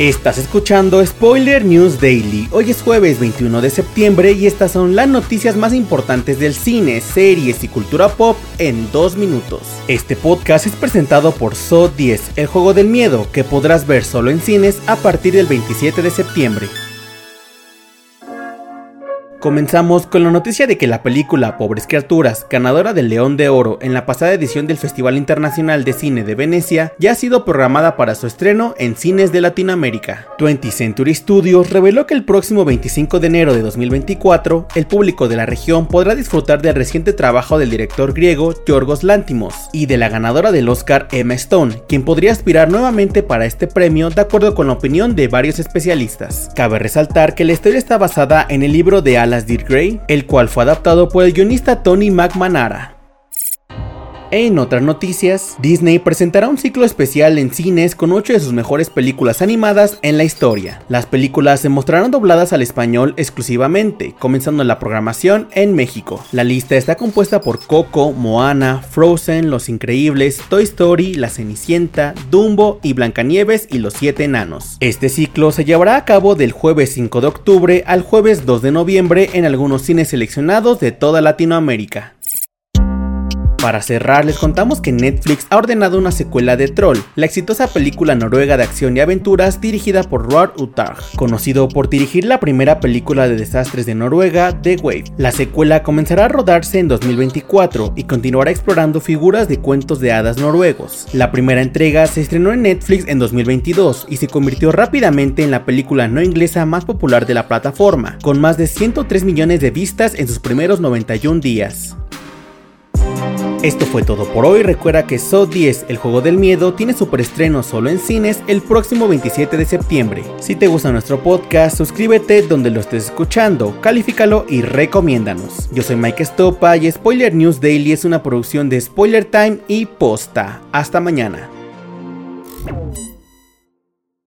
Estás escuchando Spoiler News Daily. Hoy es jueves 21 de septiembre y estas son las noticias más importantes del cine, series y cultura pop en dos minutos. Este podcast es presentado por So 10, el juego del miedo, que podrás ver solo en cines a partir del 27 de septiembre. Comenzamos con la noticia de que la película Pobres Criaturas, ganadora del León de Oro en la pasada edición del Festival Internacional de Cine de Venecia, ya ha sido programada para su estreno en cines de Latinoamérica. 20th Century Studios reveló que el próximo 25 de enero de 2024, el público de la región podrá disfrutar del reciente trabajo del director griego Yorgos Lantimos y de la ganadora del Oscar Emma Stone, quien podría aspirar nuevamente para este premio de acuerdo con la opinión de varios especialistas. Cabe resaltar que la historia está basada en el libro de Al las Dear Grey, el cual fue adaptado por el guionista Tony McManara. En otras noticias, Disney presentará un ciclo especial en cines con 8 de sus mejores películas animadas en la historia. Las películas se mostrarán dobladas al español exclusivamente, comenzando la programación en México. La lista está compuesta por Coco, Moana, Frozen, Los Increíbles, Toy Story, La Cenicienta, Dumbo y Blancanieves y los Siete Enanos. Este ciclo se llevará a cabo del jueves 5 de octubre al jueves 2 de noviembre en algunos cines seleccionados de toda Latinoamérica. Para cerrar, les contamos que Netflix ha ordenado una secuela de Troll, la exitosa película noruega de acción y aventuras dirigida por Roar Uttarg, conocido por dirigir la primera película de desastres de Noruega, The Wave. La secuela comenzará a rodarse en 2024 y continuará explorando figuras de cuentos de hadas noruegos. La primera entrega se estrenó en Netflix en 2022 y se convirtió rápidamente en la película no inglesa más popular de la plataforma, con más de 103 millones de vistas en sus primeros 91 días. Esto fue todo por hoy. Recuerda que So 10, el juego del miedo, tiene su preestreno solo en cines el próximo 27 de septiembre. Si te gusta nuestro podcast, suscríbete donde lo estés escuchando, califícalo y recomiéndanos. Yo soy Mike Estopa y Spoiler News Daily es una producción de Spoiler Time y Posta. Hasta mañana.